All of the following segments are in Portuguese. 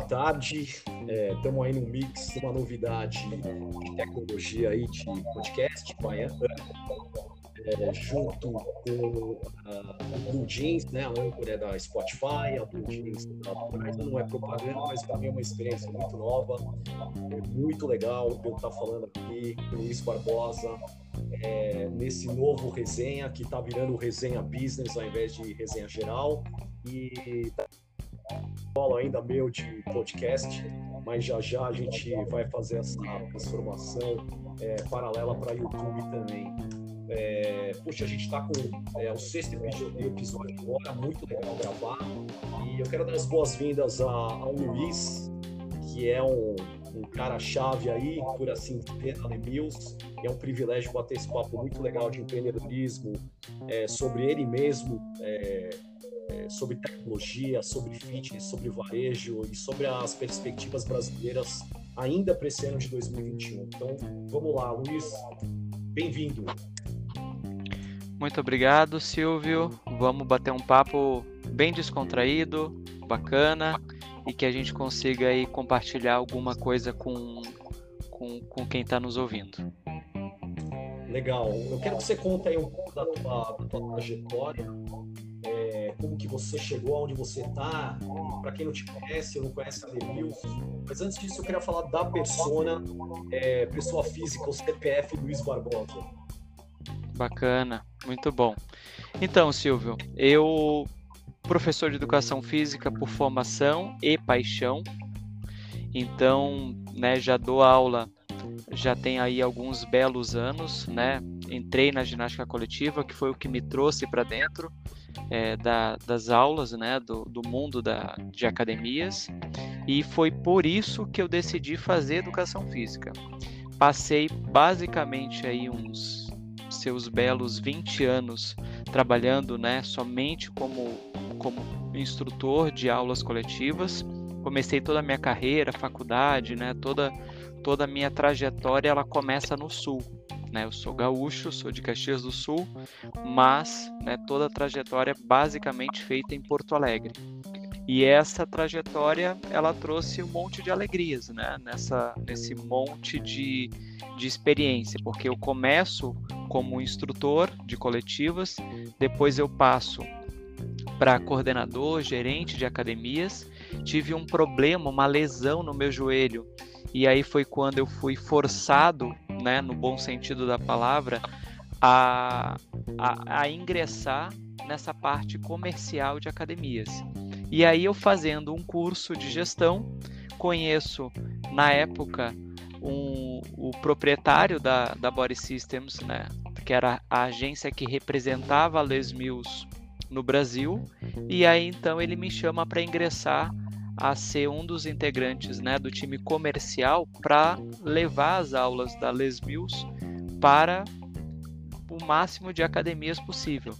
boa tarde. Estamos é, aí no mix, uma novidade de tecnologia aí de podcast, vai é, junto com a Blue Jeans, né? A Anchor é da Spotify, a Blue Jeans ainda não é propaganda, mas para mim é uma experiência muito nova, é muito legal eu estar falando aqui com o Luiz Barbosa é, nesse novo resenha que está virando resenha business ao invés de resenha geral e solo ainda meu de podcast, mas já já a gente vai fazer essa transformação é, paralela para YouTube também. É, puxa, a gente está com é, o sexto episódio agora, muito legal gravar. E eu quero dar as boas-vindas ao Luiz, que é um, um cara-chave aí, por assim dizer, na Lemills. É um privilégio bater esse papo muito legal de empreendedorismo, é, sobre ele mesmo, é, sobre tecnologia, sobre fitness, sobre varejo e sobre as perspectivas brasileiras ainda para esse ano de 2021. Então, vamos lá, Luiz, bem-vindo. Muito obrigado, Silvio. Vamos bater um papo bem descontraído, bacana e que a gente consiga aí compartilhar alguma coisa com, com, com quem está nos ouvindo. Legal. Eu quero que você conte aí um pouco da tua, da tua trajetória, é, como que você chegou aonde você está. Para quem não te conhece, ou não conhece a Lewis, mas antes disso eu queria falar da persona, é, pessoa física, o CPF Luiz Barbosa. Bacana, muito bom. Então, Silvio, eu professor de educação física por formação e paixão. Então, né, já dou aula, já tem aí alguns belos anos, né? Entrei na ginástica coletiva, que foi o que me trouxe para dentro é, da, das aulas, né, do, do mundo da, de academias, e foi por isso que eu decidi fazer educação física. Passei basicamente aí uns seus belos 20 anos trabalhando né, somente como, como instrutor de aulas coletivas. Comecei toda a minha carreira, faculdade, né, toda, toda a minha trajetória ela começa no Sul. Né? Eu sou gaúcho, sou de Caxias do Sul, mas né, toda a trajetória basicamente feita em Porto Alegre. E essa trajetória ela trouxe um monte de alegrias, né? Nessa, nesse monte de, de experiência, porque eu começo como instrutor de coletivas, depois eu passo para coordenador, gerente de academias. Tive um problema, uma lesão no meu joelho, e aí foi quando eu fui forçado, né, no bom sentido da palavra, a, a, a ingressar nessa parte comercial de academias. E aí eu fazendo um curso de gestão, conheço na época um, o proprietário da, da Body Systems, né, que era a agência que representava a Les Mills no Brasil, e aí então ele me chama para ingressar a ser um dos integrantes né, do time comercial para levar as aulas da Les Mills para o máximo de academias possível.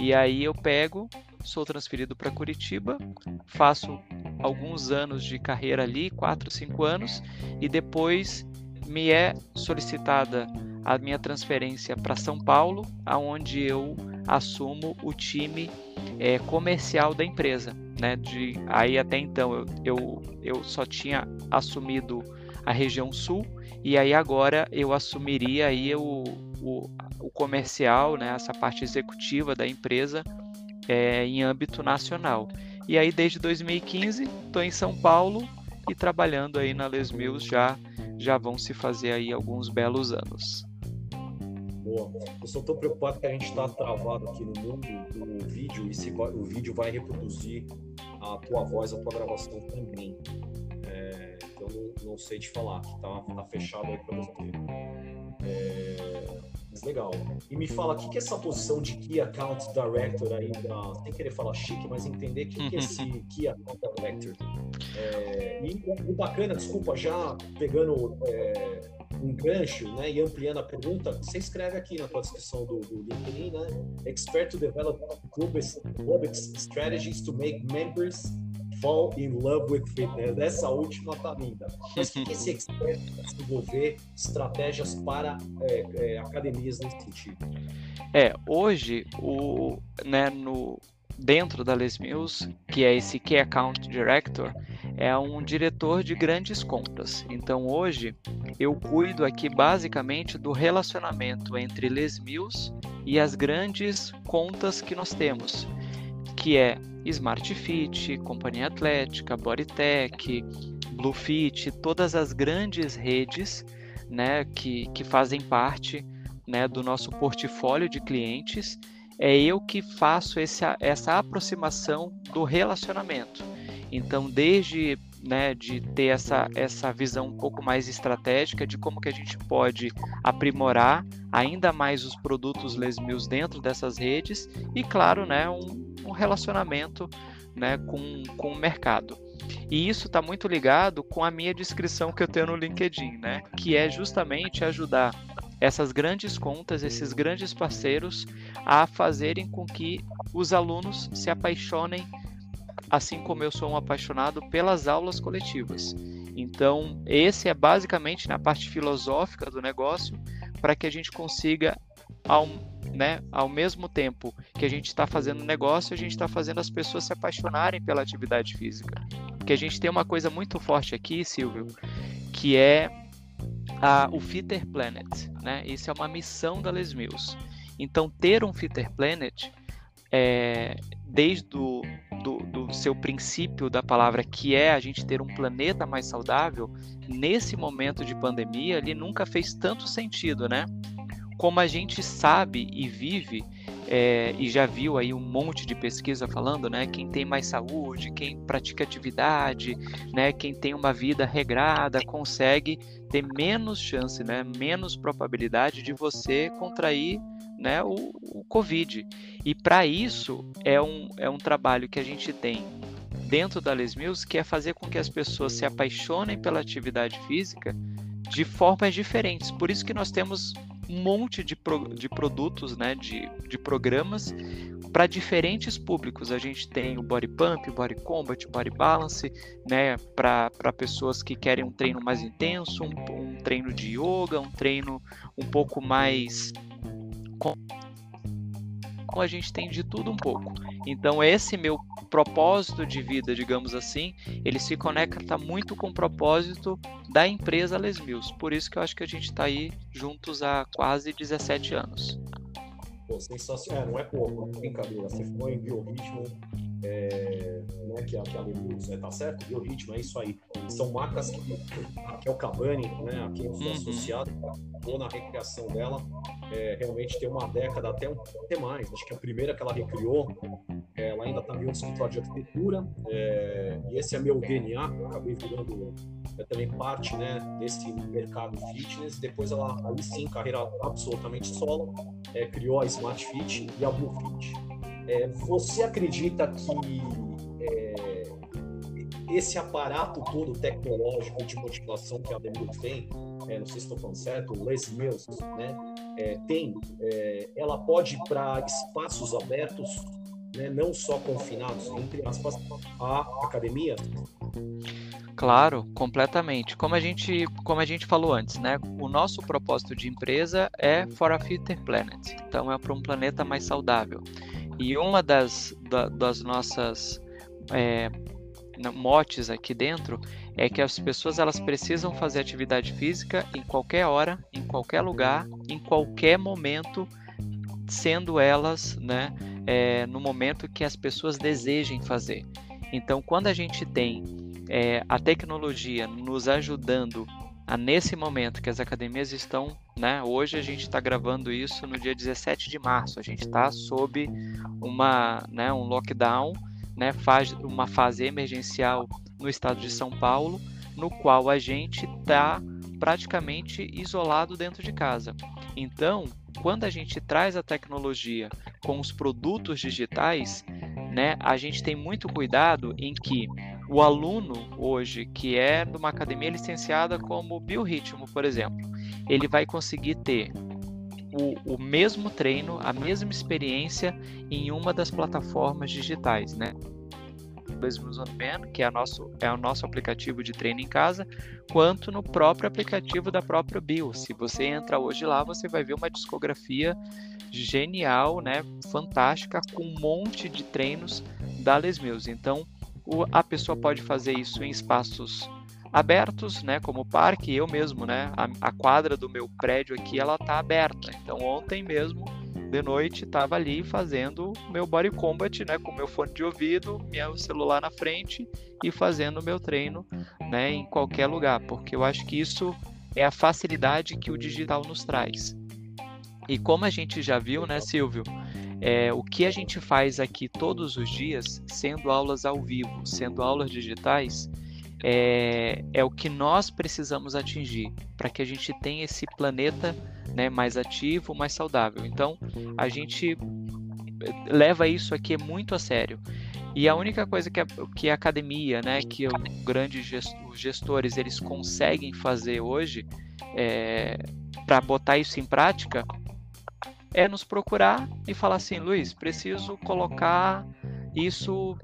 E aí eu pego sou transferido para Curitiba, faço alguns anos de carreira ali, 4, 5 anos, e depois me é solicitada a minha transferência para São Paulo, aonde eu assumo o time é, comercial da empresa. Né? De, aí até então eu, eu, eu só tinha assumido a região sul e aí agora eu assumiria aí o, o, o comercial, né? essa parte executiva da empresa é, em âmbito nacional. E aí, desde 2015, estou em São Paulo e trabalhando aí na Les Mills já, já vão se fazer aí alguns belos anos. Boa. Eu só estou preocupado que a gente está travado aqui no mundo do vídeo e se o vídeo vai reproduzir a tua voz, a tua gravação também. É, então não, não, sei te falar, tá, tá fechado aí para você. É, mas legal. E me fala, o que, que é essa posição de Key Account Director aí, pra, sem querer falar chique, mas entender o que, que é esse uhum. Key Account Director? É, e o bacana, desculpa, já pegando é, um gancho né, e ampliando a pergunta, você escreve aqui na tua descrição do, do LinkedIn, né? Expert to develop club strategies to make members Fall in Love with Fitness. Essa última tá linda. Mas o que esse expert desenvolver estratégias para é, é, academias nesse sentido? É, hoje, o, né, no, dentro da Les Mills, que é esse Key Account Director, é um diretor de grandes contas. Então hoje eu cuido aqui basicamente do relacionamento entre Les Mills e as grandes contas que nós temos, que é Smart Fit, Companhia Atlética, Bodytech, Bluefit, todas as grandes redes né, que, que fazem parte né, do nosso portfólio de clientes. É eu que faço esse, essa aproximação do relacionamento. Então, desde né, de ter essa, essa visão um pouco mais estratégica de como que a gente pode aprimorar ainda mais os produtos Les Mills dentro dessas redes e, claro, né, um, um relacionamento né, com, com o mercado. E isso está muito ligado com a minha descrição que eu tenho no LinkedIn, né, que é justamente ajudar essas grandes contas, esses grandes parceiros a fazerem com que os alunos se apaixonem assim como eu sou um apaixonado pelas aulas coletivas. Então, esse é basicamente na parte filosófica do negócio, para que a gente consiga, ao, né, ao mesmo tempo que a gente está fazendo negócio, a gente está fazendo as pessoas se apaixonarem pela atividade física. Porque a gente tem uma coisa muito forte aqui, Silvio, que é a, o Fitter Planet. Né? Isso é uma missão da Les Mills. Então, ter um Fitter Planet, é, desde o do, do seu princípio da palavra, que é a gente ter um planeta mais saudável, nesse momento de pandemia, ele nunca fez tanto sentido, né? Como a gente sabe e vive, é, e já viu aí um monte de pesquisa falando, né? Quem tem mais saúde, quem pratica atividade, né? Quem tem uma vida regrada, consegue ter menos chance, né? Menos probabilidade de você contrair né, o, o Covid. E para isso é um, é um trabalho que a gente tem dentro da Les Mills, que é fazer com que as pessoas se apaixonem pela atividade física de formas diferentes. Por isso que nós temos um monte de, pro, de produtos, né, de, de programas para diferentes públicos. A gente tem o Body Pump, Body Combat, Body Balance, né, para pessoas que querem um treino mais intenso, um, um treino de yoga, um treino um pouco mais com a gente tem de tudo um pouco. Então esse meu propósito de vida, digamos assim, ele se conecta muito com o propósito da empresa Les Mills. Por isso que eu acho que a gente está aí juntos há quase 17 anos. Pô, sensacional. É, não é pouco, brincadeira. Você falou em biorritmo, é, né, que, a, que a Leluz, é, tá certo? Biorritmo, é isso aí. São marcas que, que é o Cavani, né, a quem eu sou uhum. associado, ou na recriação dela, é, realmente tem uma década, até, um, até mais. Acho que a primeira que ela recriou, é, ela ainda está meio escritório de arquitetura, é, e esse é meu DNA, acabei virando é, também parte né, desse mercado fitness. Depois ela, aí sim, carreira absolutamente solo, é, criou a Smart Fit e a Blue Fit. É, você acredita que é, esse aparato todo tecnológico de motivação que a Demir tem, é, não sei se estou falando certo, o Les Mills, né, é, tem, é, ela pode ir para espaços abertos, né, não só confinados, entre aspas, a academia? Claro, completamente. Como a gente, como a gente falou antes, né? O nosso propósito de empresa é for a fitter planet. Então é para um planeta mais saudável. E uma das, da, das nossas é, motes aqui dentro é que as pessoas elas precisam fazer atividade física em qualquer hora, em qualquer lugar, em qualquer momento, sendo elas, né, é, no momento que as pessoas desejem fazer. Então, quando a gente tem é, a tecnologia nos ajudando a nesse momento que as academias estão, né? Hoje a gente está gravando isso no dia 17 de março. A gente está sob uma, né, um lockdown, né? Faz uma fase emergencial no estado de São Paulo, no qual a gente está praticamente isolado dentro de casa. Então, quando a gente traz a tecnologia com os produtos digitais, né, a gente tem muito cuidado em que o aluno hoje que é de uma academia licenciada como biorritmo, por exemplo, ele vai conseguir ter o, o mesmo treino, a mesma experiência em uma das plataformas digitais, né? que é, nosso, é o nosso aplicativo de treino em casa, quanto no próprio aplicativo da própria Bio. Se você entra hoje lá, você vai ver uma discografia genial, né, fantástica, com um monte de treinos da Les Mills. Então, a pessoa pode fazer isso em espaços abertos, né, como o parque, eu mesmo, né, a, a quadra do meu prédio aqui, ela tá aberta. Então ontem mesmo, de noite, estava ali fazendo meu body combat, né, com meu fone de ouvido, meu celular na frente e fazendo meu treino, né, em qualquer lugar, porque eu acho que isso é a facilidade que o digital nos traz. E como a gente já viu, né, Silvio, é, o que a gente faz aqui todos os dias, sendo aulas ao vivo, sendo aulas digitais, é, é o que nós precisamos atingir para que a gente tenha esse planeta né, mais ativo, mais saudável. Então, a gente leva isso aqui muito a sério. E a única coisa que a, que a academia, né, que os gestores eles conseguem fazer hoje é, para botar isso em prática é nos procurar e falar assim, Luiz, preciso colocar isso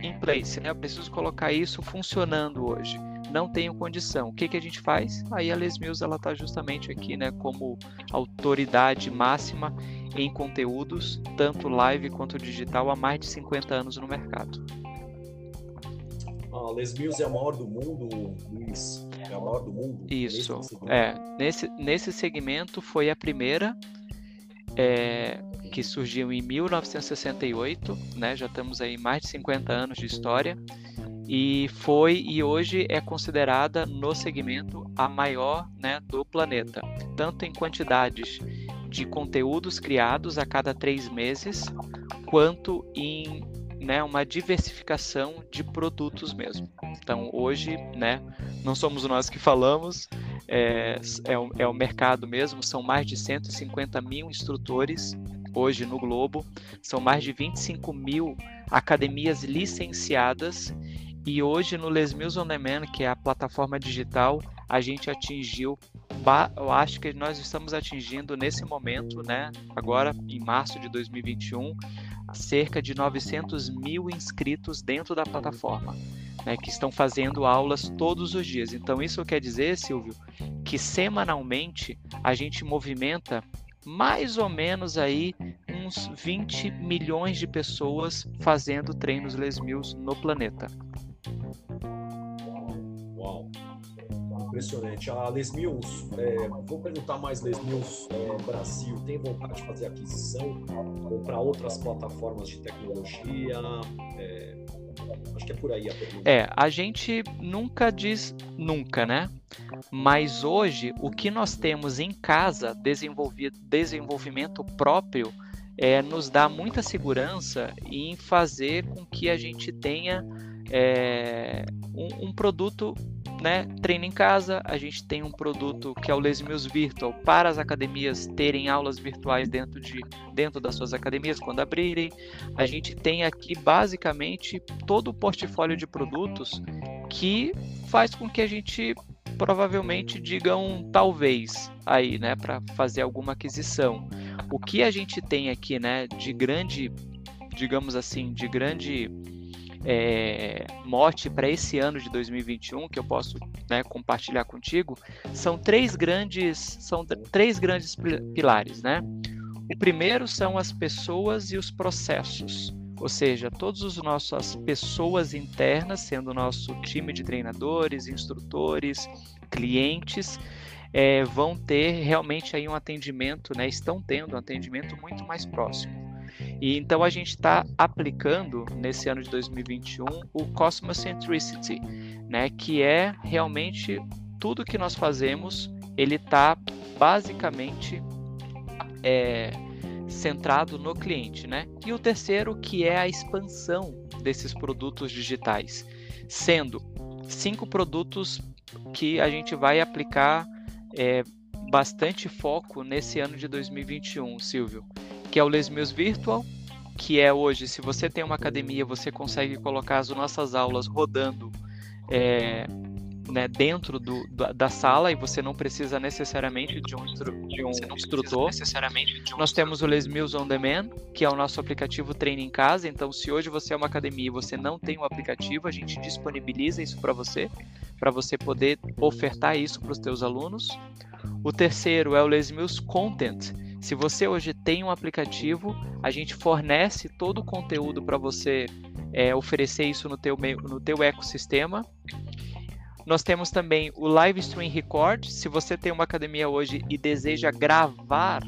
em place, né? Eu preciso colocar isso funcionando hoje. Não tenho condição. O que, que a gente faz? Aí a Les Mills ela está justamente aqui, né, como autoridade máxima em conteúdos, tanto live quanto digital, há mais de 50 anos no mercado. A Les Mills é a maior do mundo, Luiz? É a maior do mundo? Isso. Nesse é, nesse, nesse segmento foi a primeira é, que surgiu em 1968, né? Já estamos aí mais de 50 anos de história e foi e hoje é considerada no segmento a maior, né, do planeta, tanto em quantidades de conteúdos criados a cada três meses, quanto em né, uma diversificação de produtos mesmo. Então hoje, né, não somos nós que falamos, é, é, o, é o mercado mesmo, são mais de 150 mil instrutores hoje no globo, são mais de 25 mil academias licenciadas. E hoje no Les Mills On Demand, que é a plataforma digital, a gente atingiu, eu acho que nós estamos atingindo nesse momento, né, agora em março de 2021, cerca de 900 mil inscritos dentro da plataforma. Né, que estão fazendo aulas todos os dias. Então, isso quer dizer, Silvio, que semanalmente a gente movimenta mais ou menos aí uns 20 milhões de pessoas fazendo treinos Les Mills no planeta. Uau! Impressionante. A Les Mills, é, vou perguntar mais Les Mills é, Brasil, tem vontade de fazer aquisição ou para outras plataformas de tecnologia? É, Acho que é por aí a pergunta. É, a gente nunca diz nunca, né? Mas hoje, o que nós temos em casa, desenvolvimento próprio, é, nos dá muita segurança em fazer com que a gente tenha é, um, um, produto né, treino em casa, a gente tem um produto que é o Les Virtual para as academias terem aulas virtuais dentro, de, dentro das suas academias quando abrirem. A gente tem aqui basicamente todo o portfólio de produtos que faz com que a gente provavelmente diga um talvez aí, né, para fazer alguma aquisição. O que a gente tem aqui, né, de grande, digamos assim, de grande é, mote para esse ano de 2021 que eu posso né, compartilhar contigo são três grandes são três grandes pilares, né? O primeiro são as pessoas e os processos, ou seja, todas as nossas pessoas internas, sendo nosso time de treinadores, instrutores, clientes, é, vão ter realmente aí um atendimento, né? Estão tendo um atendimento muito mais próximo. E então a gente está aplicando nesse ano de 2021 o Cosmocentricity, né, que é realmente tudo que nós fazemos, ele está basicamente é, centrado no cliente, né? E o terceiro que é a expansão desses produtos digitais, sendo cinco produtos que a gente vai aplicar é, bastante foco nesse ano de 2021, Silvio que é o Les Mills Virtual, que é hoje, se você tem uma academia, você consegue colocar as nossas aulas rodando é, né, dentro do, da, sala e você não precisa necessariamente de um, instru, de um instrutor. De um Nós temos o Les Mills On Demand, que é o nosso aplicativo treino em casa. Então, se hoje você é uma academia e você não tem o um aplicativo, a gente disponibiliza isso para você, para você poder ofertar isso para os seus alunos. O terceiro é o Les Mills Content, se você hoje tem um aplicativo, a gente fornece todo o conteúdo para você é, oferecer isso no teu, no teu ecossistema. Nós temos também o Live Stream Record. Se você tem uma academia hoje e deseja gravar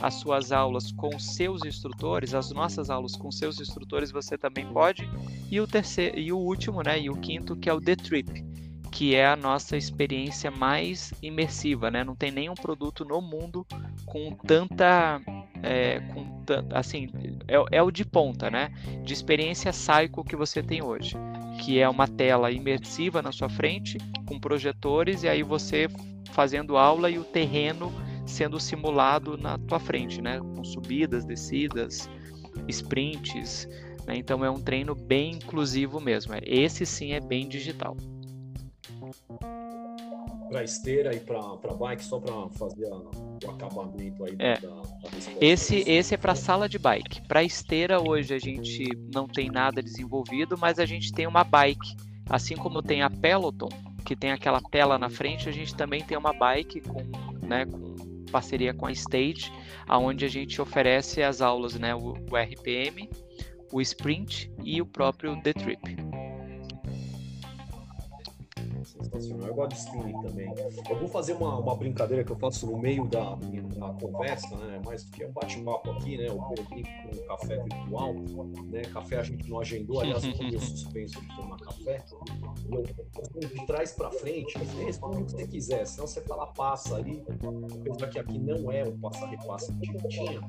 as suas aulas com seus instrutores, as nossas aulas com seus instrutores, você também pode. E o terceiro e o último, né, e o quinto, que é o The Trip, que é a nossa experiência mais imersiva, né? Não tem nenhum produto no mundo com tanta é, com assim é, é, o de ponta, né? De experiência Psycho que você tem hoje, que é uma tela imersiva na sua frente com projetores e aí você fazendo aula e o terreno sendo simulado na tua frente, né? Com subidas, descidas, sprints. Né? Então é um treino bem inclusivo mesmo. Esse sim é bem digital. Para esteira e para bike, só para fazer a, o acabamento aí é. da, da Esse, esse é para sala de bike. Para esteira, hoje a gente não tem nada desenvolvido, mas a gente tem uma bike. Assim como tem a Peloton, que tem aquela tela na frente, a gente também tem uma bike com, né, com parceria com a Stage, aonde a gente oferece as aulas, né, o, o RPM, o Sprint e o próprio The Trip. Sensacional. Eu gosto de spinning também. Eu vou fazer uma, uma brincadeira que eu faço no meio da, da conversa, né? Mais do que um bate-papo aqui, né? O com o café virtual, né? Café a gente não agendou, aliás, eu tô suspenso de tomar café. Eu, de trás para frente, responde o que você quiser, senão você fala passa ali. Apesar que aqui não é um passa-repassa que tinha,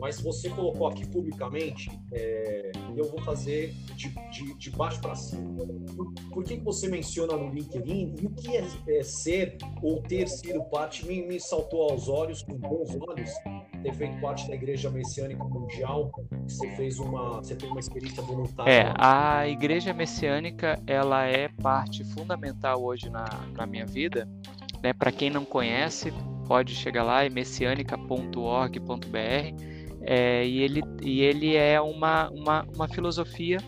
mas você colocou aqui publicamente, é, eu vou fazer de, de, de baixo para cima. Por, por que, que você menciona no LinkedIn e o que é, é, ser ou ter sido parte, me, me saltou aos olhos, com bons olhos, ter feito parte da Igreja Messiânica Mundial, você fez uma, você teve uma experiência voluntária. É, a Igreja Messiânica, ela é parte fundamental hoje na, na minha vida, né? Para quem não conhece, pode chegar lá, é messianica.org.br, é, e, ele, e ele é uma, uma, uma filosofia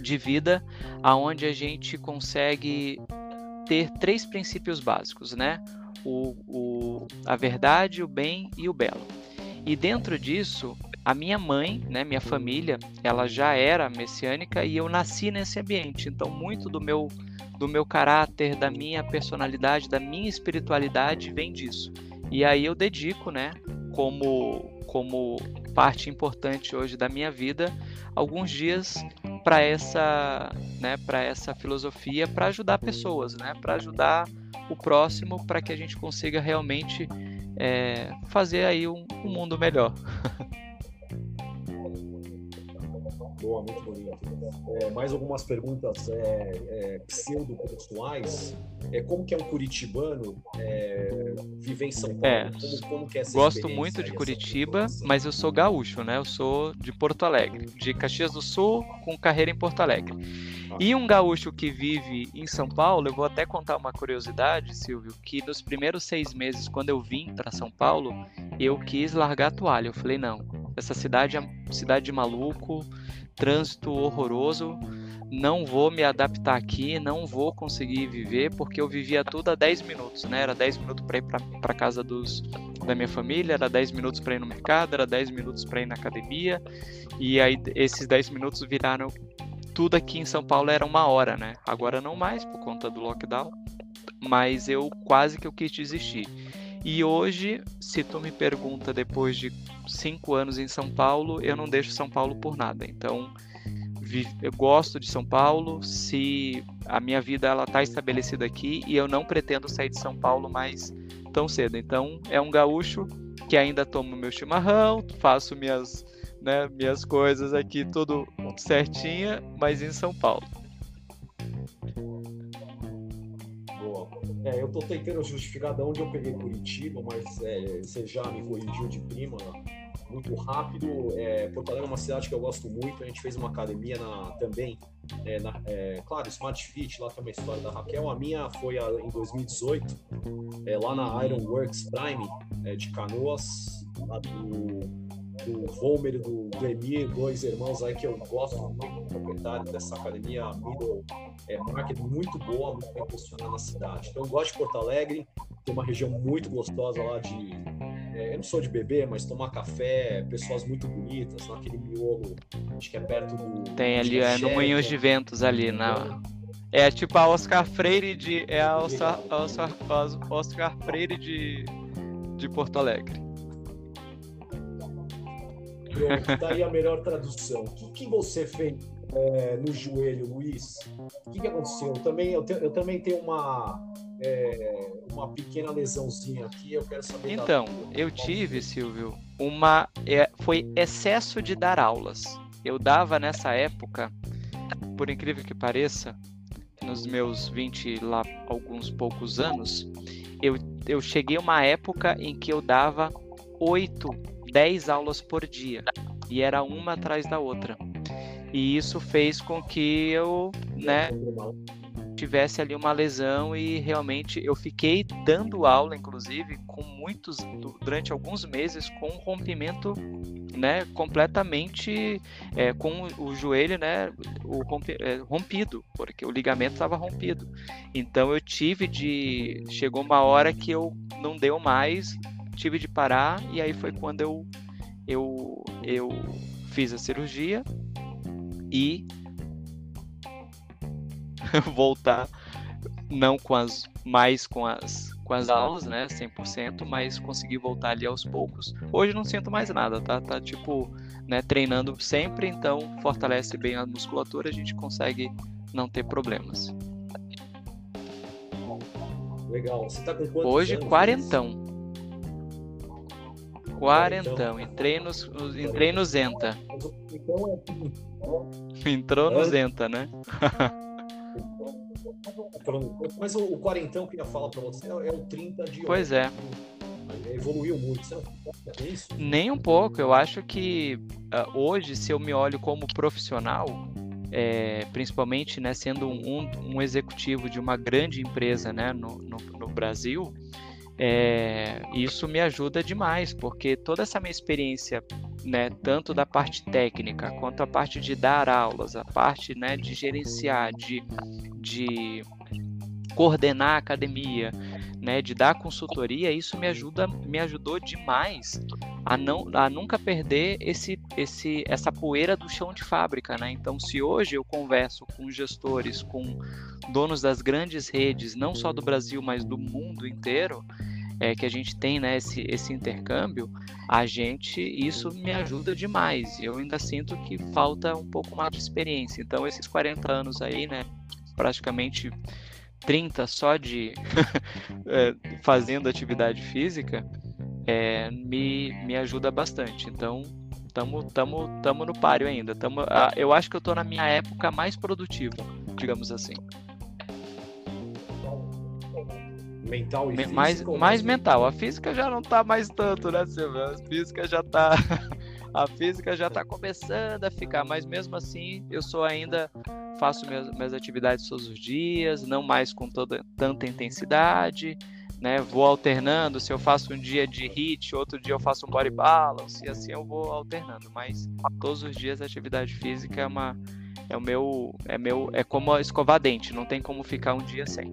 de vida aonde a gente consegue ter três princípios básicos, né? O, o, a verdade, o bem e o belo. E dentro disso, a minha mãe, né, minha família, ela já era messiânica e eu nasci nesse ambiente. Então, muito do meu do meu caráter, da minha personalidade, da minha espiritualidade vem disso. E aí eu dedico, né, como como parte importante hoje da minha vida, alguns dias para essa, né, para essa filosofia, para ajudar pessoas, né, para ajudar o próximo, para que a gente consiga realmente é, fazer aí um, um mundo melhor. Boa, muito bonito. É, mais algumas perguntas é, é, pseudo-pessoais. É, como que é um curitibano é, viver em São Paulo? É, como, como que é essa gosto muito de Curitiba, mas eu sou gaúcho, né? Eu sou de Porto Alegre, de Caxias do Sul, com carreira em Porto Alegre. Ah. E um gaúcho que vive em São Paulo, eu vou até contar uma curiosidade, Silvio, que nos primeiros seis meses, quando eu vim para São Paulo, eu quis largar a toalha. Eu falei, não, essa cidade é cidade de maluco, trânsito horroroso, não vou me adaptar aqui, não vou conseguir viver, porque eu vivia tudo a 10 minutos, né? Era 10 minutos para ir para casa dos, da minha família, era 10 minutos para ir no mercado, era 10 minutos para ir na academia, e aí esses 10 minutos viraram tudo aqui em São Paulo era uma hora, né? Agora não mais por conta do lockdown, mas eu quase que eu quis desistir. E hoje, se tu me pergunta depois de cinco anos em São Paulo, eu não deixo São Paulo por nada. Então, eu gosto de São Paulo. Se a minha vida ela está estabelecida aqui e eu não pretendo sair de São Paulo mais tão cedo. Então, é um gaúcho que ainda tomo meu chimarrão, faço minhas, né, minhas coisas aqui tudo certinha, mas em São Paulo. É, eu tô tentando justificar de onde eu peguei Curitiba, mas é, você já me corrigiu de prima muito rápido. É, Porto Alegre é uma cidade que eu gosto muito. A gente fez uma academia na, também, é, na, é, claro, Smart Fit, lá tem uma história da Raquel. A minha foi a, em 2018, é, lá na Ironworks Prime, é, de Canoas, lá do do Homer e do Emir, dois irmãos aí que eu gosto muito, proprietário dessa academia Middle é, Market, muito boa, muito bem posicionada na cidade. Então eu gosto de Porto Alegre, tem uma região muito gostosa lá de. É, não sou de beber, mas tomar café, pessoas muito bonitas, naquele miolo, acho que é perto do. Tem ali, é no Moinhos de Ventos ali, na. É tipo a Oscar Freire de. É a Oscar, Oscar, Oscar Freire de, de Porto Alegre. Pronto, tá aí a melhor tradução. O que, que você fez é, no joelho, Luiz? O que, que aconteceu? Eu também, eu, te, eu também tenho uma, é, uma pequena lesãozinha aqui, eu quero saber. Então, eu tive, Silvio, uma. É, foi excesso de dar aulas. Eu dava nessa época, por incrível que pareça, nos meus 20 lá alguns poucos anos, eu, eu cheguei a uma época em que eu dava 8, 10 aulas por dia. E era uma atrás da outra. E isso fez com que eu, né, tivesse ali uma lesão e realmente eu fiquei dando aula, inclusive, com muitos durante alguns meses com um rompimento, né, completamente é, com o joelho, né, o é, rompido, porque o ligamento estava rompido. Então eu tive de chegou uma hora que eu não deu mais, tive de parar e aí foi quando eu eu eu fiz a cirurgia e voltar não com as mais com as com as aulas, né, 100%, mas conseguir voltar ali aos poucos. Hoje não sinto mais nada, tá? Tá tipo, né, treinando sempre, então fortalece bem a musculatura, a gente consegue não ter problemas. Legal. Você tá com quantos Hoje anos, quarentão. Quarentão. Entrei nos, entrei no Zenta. É Entrou no Zenta, né? Mas o, o quarentão que eu ia falar para você é, o 30 de Pois é. Evoluiu muito, não é isso? Nem um pouco. Eu acho que uh, hoje, se eu me olho como profissional, é, principalmente né, sendo um, um, executivo de uma grande empresa né, no, no, no Brasil, é, isso me ajuda demais, porque toda essa minha experiência, né, tanto da parte técnica quanto a parte de dar aulas, a parte né, de gerenciar, de, de coordenar a academia, né, de dar consultoria, isso me ajuda, me ajudou demais a não a nunca perder esse, esse essa poeira do chão de fábrica, né? Então, se hoje eu converso com gestores, com donos das grandes redes, não só do Brasil, mas do mundo inteiro, é, que a gente tem né, esse, esse intercâmbio, a gente isso me ajuda demais. Eu ainda sinto que falta um pouco mais de experiência. Então, esses 40 anos aí, né, praticamente 30 só de é, fazendo atividade física, é, me, me ajuda bastante. Então, tamo, tamo, tamo no páreo ainda. Tamo, eu acho que eu tô na minha época mais produtiva, digamos assim. Mental e física? Mais, mais mental. A física já não tá mais tanto, né, Silvio? A física já tá. a física já tá começando a ficar, mas mesmo assim eu sou ainda faço minhas, minhas atividades todos os dias, não mais com toda tanta intensidade, né? Vou alternando, se eu faço um dia de hit, outro dia eu faço um body balance, e assim eu vou alternando, mas todos os dias a atividade física é uma é o meu é meu é como escovar dente, não tem como ficar um dia sem.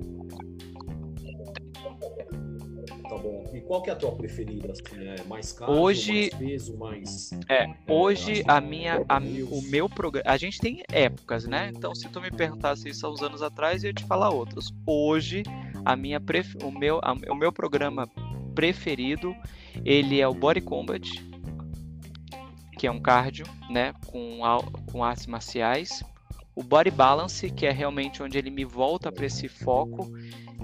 E qual que é a tua preferida? Assim, é mais caro, hoje, mais peso, mais. É, hoje a minha, a, o meu programa. A gente tem épocas, né? Então, se tu me perguntasse isso há uns anos atrás, eu ia te falar outros. Hoje, a minha pref... o, meu, a, o meu programa preferido ele é o Body Combat, que é um cardio, né? Com, com artes marciais. O Body Balance, que é realmente onde ele me volta para esse foco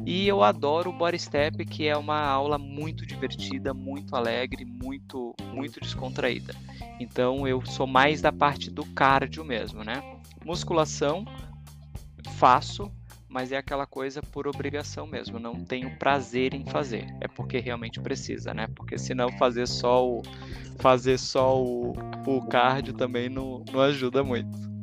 e eu adoro o Body Step, que é uma aula muito divertida, muito alegre, muito muito descontraída. Então eu sou mais da parte do cardio mesmo, né? Musculação faço, mas é aquela coisa por obrigação mesmo, não tenho prazer em fazer. É porque realmente precisa, né? Porque senão fazer só o fazer só o, o cardio também não, não ajuda muito.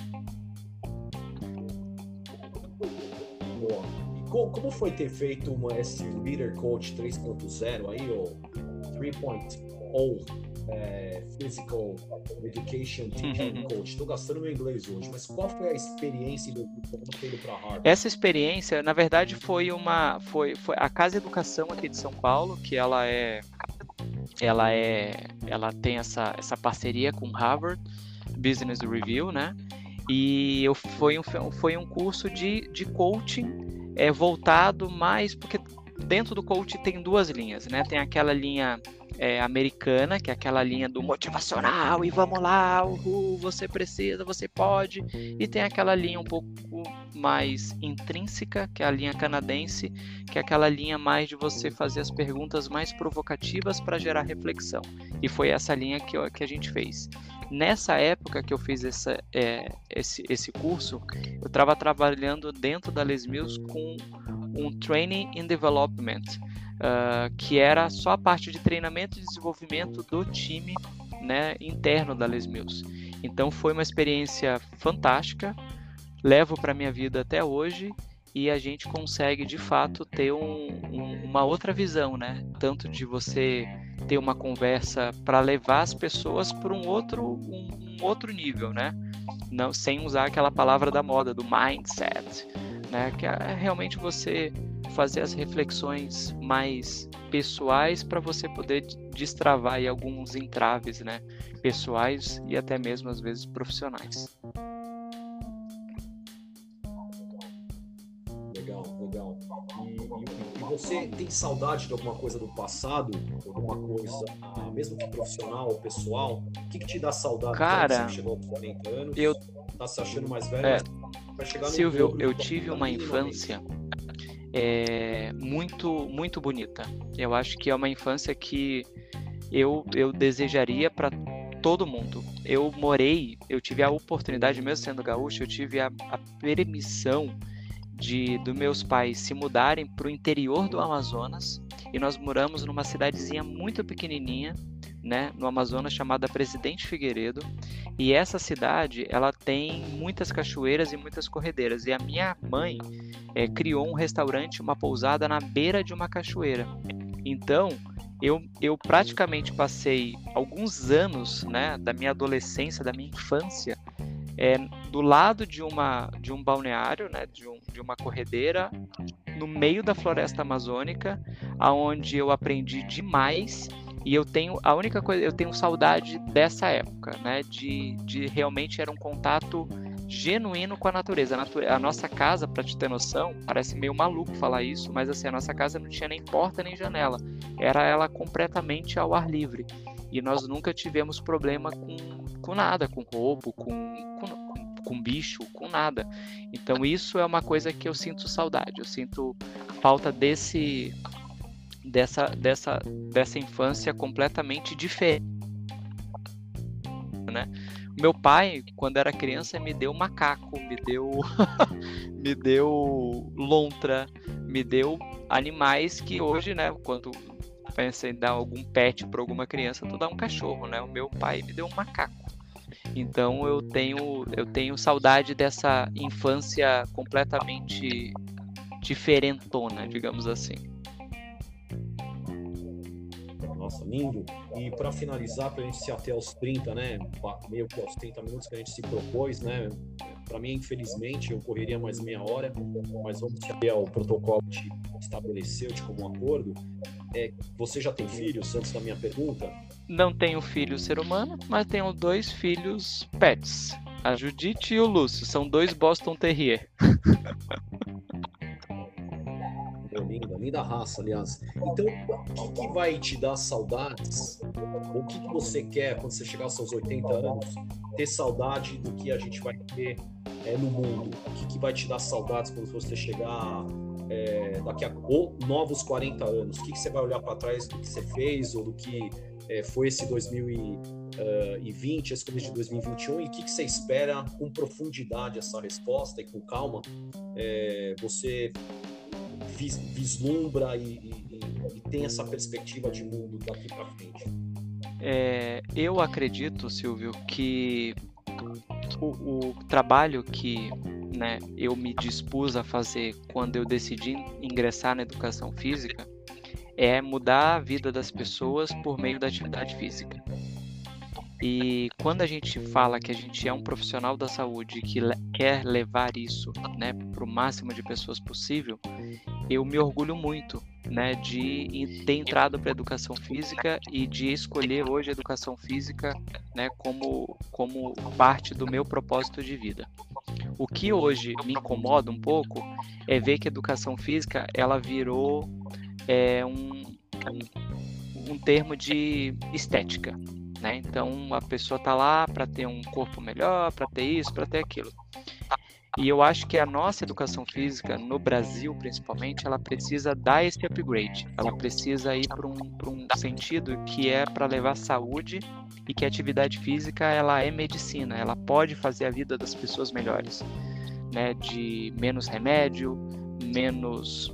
Como foi ter feito uma, esse Leader Coach 3.0 aí, ou 3.0 é, Physical Education Teacher uhum. Coach? Estou gastando meu inglês hoje, mas qual foi a experiência do ter para Harvard? Essa experiência, na verdade, foi uma foi, foi a Casa Educação aqui de São Paulo, que ela é ela é, ela tem essa, essa parceria com Harvard Business Review, né? E eu, foi, um, foi um curso de, de coaching é, voltado mais porque dentro do coaching tem duas linhas, né? Tem aquela linha é, americana, que é aquela linha do motivacional e vamos lá, uhul, você precisa, você pode, e tem aquela linha um pouco mais intrínseca, que é a linha canadense, que é aquela linha mais de você fazer as perguntas mais provocativas para gerar reflexão. E foi essa linha que, que a gente fez. Nessa época que eu fiz essa, é, esse, esse curso, eu estava trabalhando dentro da Les Mills com um Training and Development, uh, que era só a parte de treinamento e desenvolvimento do time né, interno da Les Mills. Então foi uma experiência fantástica, levo para minha vida até hoje e a gente consegue de fato ter um, um, uma outra visão, né? Tanto de você ter uma conversa para levar as pessoas para um outro, um, um, outro nível, né? Não, sem usar aquela palavra da moda, do mindset, né? Que é realmente você fazer as reflexões mais pessoais para você poder destravar aí alguns entraves, né? Pessoais e até mesmo às vezes profissionais. Legal, legal. E, e, e você tem saudade de alguma coisa do passado? Alguma coisa, ah, mesmo que profissional ou pessoal? O que, que te dá saudade? Cara, você chegou aos 40 anos, eu... tá se achando mais velho, é. Silvio, eu tive uma infância é, muito, muito bonita. Eu acho que é uma infância que eu, eu desejaria para todo mundo. Eu morei, eu tive a oportunidade, mesmo sendo gaúcho, eu tive a, a permissão de dos meus pais se mudarem para o interior do Amazonas e nós moramos numa cidadezinha muito pequenininha né, no Amazonas chamada Presidente Figueiredo. E essa cidade, ela tem muitas cachoeiras e muitas corredeiras. E a minha mãe é, criou um restaurante, uma pousada na beira de uma cachoeira. Então, eu, eu praticamente passei alguns anos, né, da minha adolescência, da minha infância, é, do lado de uma de um balneário, né, de, um, de uma corredeira, no meio da floresta amazônica, aonde eu aprendi demais e eu tenho a única coisa, eu tenho saudade dessa época, né? De, de realmente era um contato genuíno com a natureza. A, a nossa casa, para te ter noção, parece meio maluco falar isso, mas assim, a nossa casa não tinha nem porta nem janela. Era ela completamente ao ar livre. E nós nunca tivemos problema com, com nada, com roubo, com, com, com bicho, com nada. Então isso é uma coisa que eu sinto saudade. Eu sinto falta desse dessa, dessa, dessa infância completamente diferente. Né? Meu pai, quando era criança, me deu macaco, me deu, me deu lontra, me deu animais que hoje, né, quando pensa em dar algum pet para alguma criança, tu dá um cachorro, né? O meu pai me deu um macaco. Então eu tenho eu tenho saudade dessa infância completamente diferentona, digamos assim. Nossa, lindo. E para finalizar, para a gente se até aos 30, né? Meio que aos 30 minutos que a gente se propôs, né? Para mim, infelizmente, eu correria mais meia hora, mas vamos se ao protocolo que estabeleceu de comum acordo. É, você já tem filhos, antes da minha pergunta? Não tenho filho ser humano, mas tenho dois filhos pets. A Judite e o Lúcio. São dois Boston Terrier. linda raça, aliás. Então, o que, que vai te dar saudades? O que, que você quer quando você chegar aos seus 80 anos? Ter saudade do que a gente vai ter é, no mundo? O que, que vai te dar saudades quando você chegar é, daqui a ou, novos 40 anos? O que, que você vai olhar para trás do que você fez ou do que é, foi esse 2020, esse começo de 2021 e o que, que você espera com profundidade essa resposta e com calma é, você vis, vislumbra e, e, e, tem essa perspectiva de mundo daqui para frente? É, eu acredito, Silvio, que o, o trabalho que né, eu me dispus a fazer quando eu decidi ingressar na educação física é mudar a vida das pessoas por meio da atividade física. E quando a gente fala que a gente é um profissional da saúde que quer levar isso né, para o máximo de pessoas possível, eu me orgulho muito né, de ter entrado para a educação física e de escolher hoje a educação física né, como, como parte do meu propósito de vida. O que hoje me incomoda um pouco é ver que a educação física ela virou é, um, um, um termo de estética. Né? Então a pessoa está lá para ter um corpo melhor, para ter isso, para ter aquilo. E eu acho que a nossa educação física, no Brasil principalmente, ela precisa dar esse upgrade. Ela precisa ir para um, um sentido que é para levar saúde e que a atividade física ela é medicina. Ela pode fazer a vida das pessoas melhores, né? De menos remédio, menos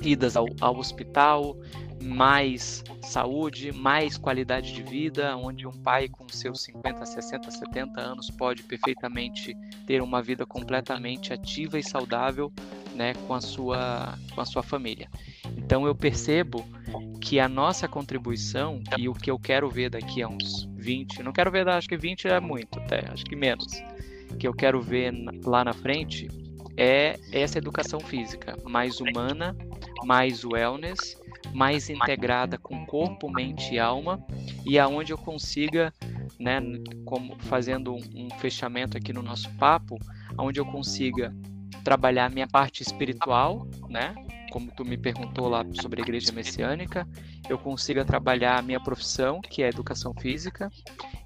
idas ao, ao hospital, mais saúde, mais qualidade de vida, onde um pai com seus 50, 60, 70 anos pode perfeitamente ter uma vida completamente ativa e saudável, né, com a sua com a sua família. Então eu percebo que a nossa contribuição e o que eu quero ver daqui a uns 20, não quero ver, acho que 20 é muito, até, acho que menos. Que eu quero ver lá na frente é essa educação física mais humana, mais wellness mais integrada com corpo, mente e alma, e aonde eu consiga, né, como fazendo um, fechamento aqui no nosso papo, onde eu consiga trabalhar minha parte espiritual, né, como tu me perguntou lá sobre a igreja messiânica, eu consiga trabalhar a minha profissão, que é educação física,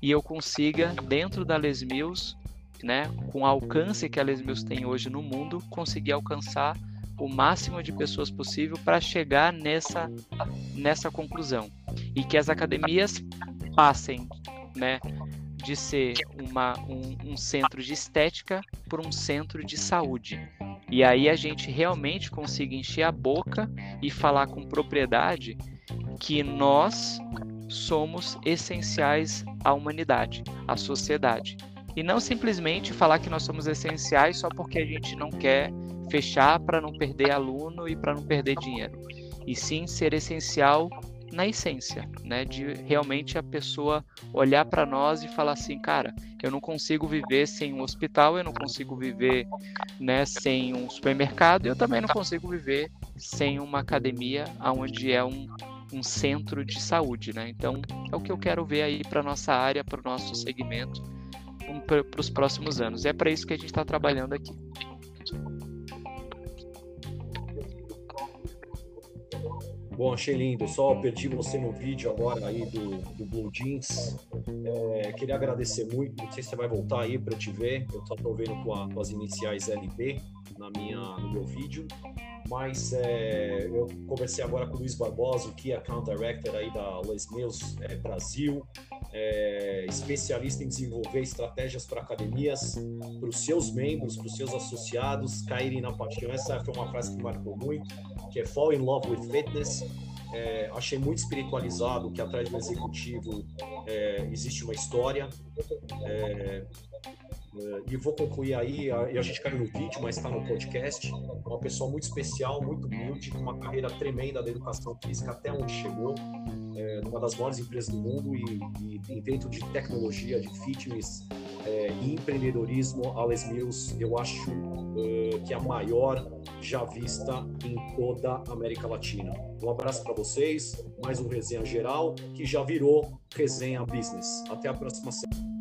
e eu consiga, dentro da Les Mills, né, com o alcance que a Les Mills tem hoje no mundo, conseguir alcançar o máximo de pessoas possível para chegar nessa, nessa conclusão. E que as academias passem né, de ser uma, um, um centro de estética por um centro de saúde. E aí a gente realmente consiga encher a boca e falar com propriedade que nós somos essenciais à humanidade, à sociedade. E não simplesmente falar que nós somos essenciais só porque a gente não quer fechar para não perder aluno e para não perder dinheiro. E sim ser essencial na essência, né? De realmente a pessoa olhar para nós e falar assim, cara, eu não consigo viver sem um hospital, eu não consigo viver, né, sem um supermercado, eu também não consigo viver sem uma academia, onde é um, um centro de saúde, né? Então é o que eu quero ver aí para nossa área, para o nosso segmento, para os próximos anos. E é para isso que a gente está trabalhando aqui. Bom, achei lindo. Só perdi você no vídeo agora aí do, do Blue Jeans. É, queria agradecer muito. Não sei se você vai voltar aí para te ver. Eu estou vendo com, a, com, as iniciais LB na minha, no meu vídeo. Mas é, eu conversei agora com o Luiz Barbosa, que é Account Director aí da Les Mills é, Brasil, é, especialista em desenvolver estratégias para academias, para os seus membros, para os seus associados caírem na paixão. Essa foi uma frase que marcou muito que é Fall in Love with Fitness. É, achei muito espiritualizado que atrás do executivo é, existe uma história. É, é e vou concluir aí, a, a gente caiu no vídeo, mas está no podcast. Uma pessoa muito especial, muito humilde, com uma carreira tremenda da educação física até onde chegou, é, numa das maiores empresas do mundo e, e, e dentro de tecnologia, de fitness, é, e empreendedorismo, a Les Mills, eu acho uh, que é a maior já vista em toda a América Latina. Um abraço para vocês, mais um resenha geral que já virou resenha business. Até a próxima semana.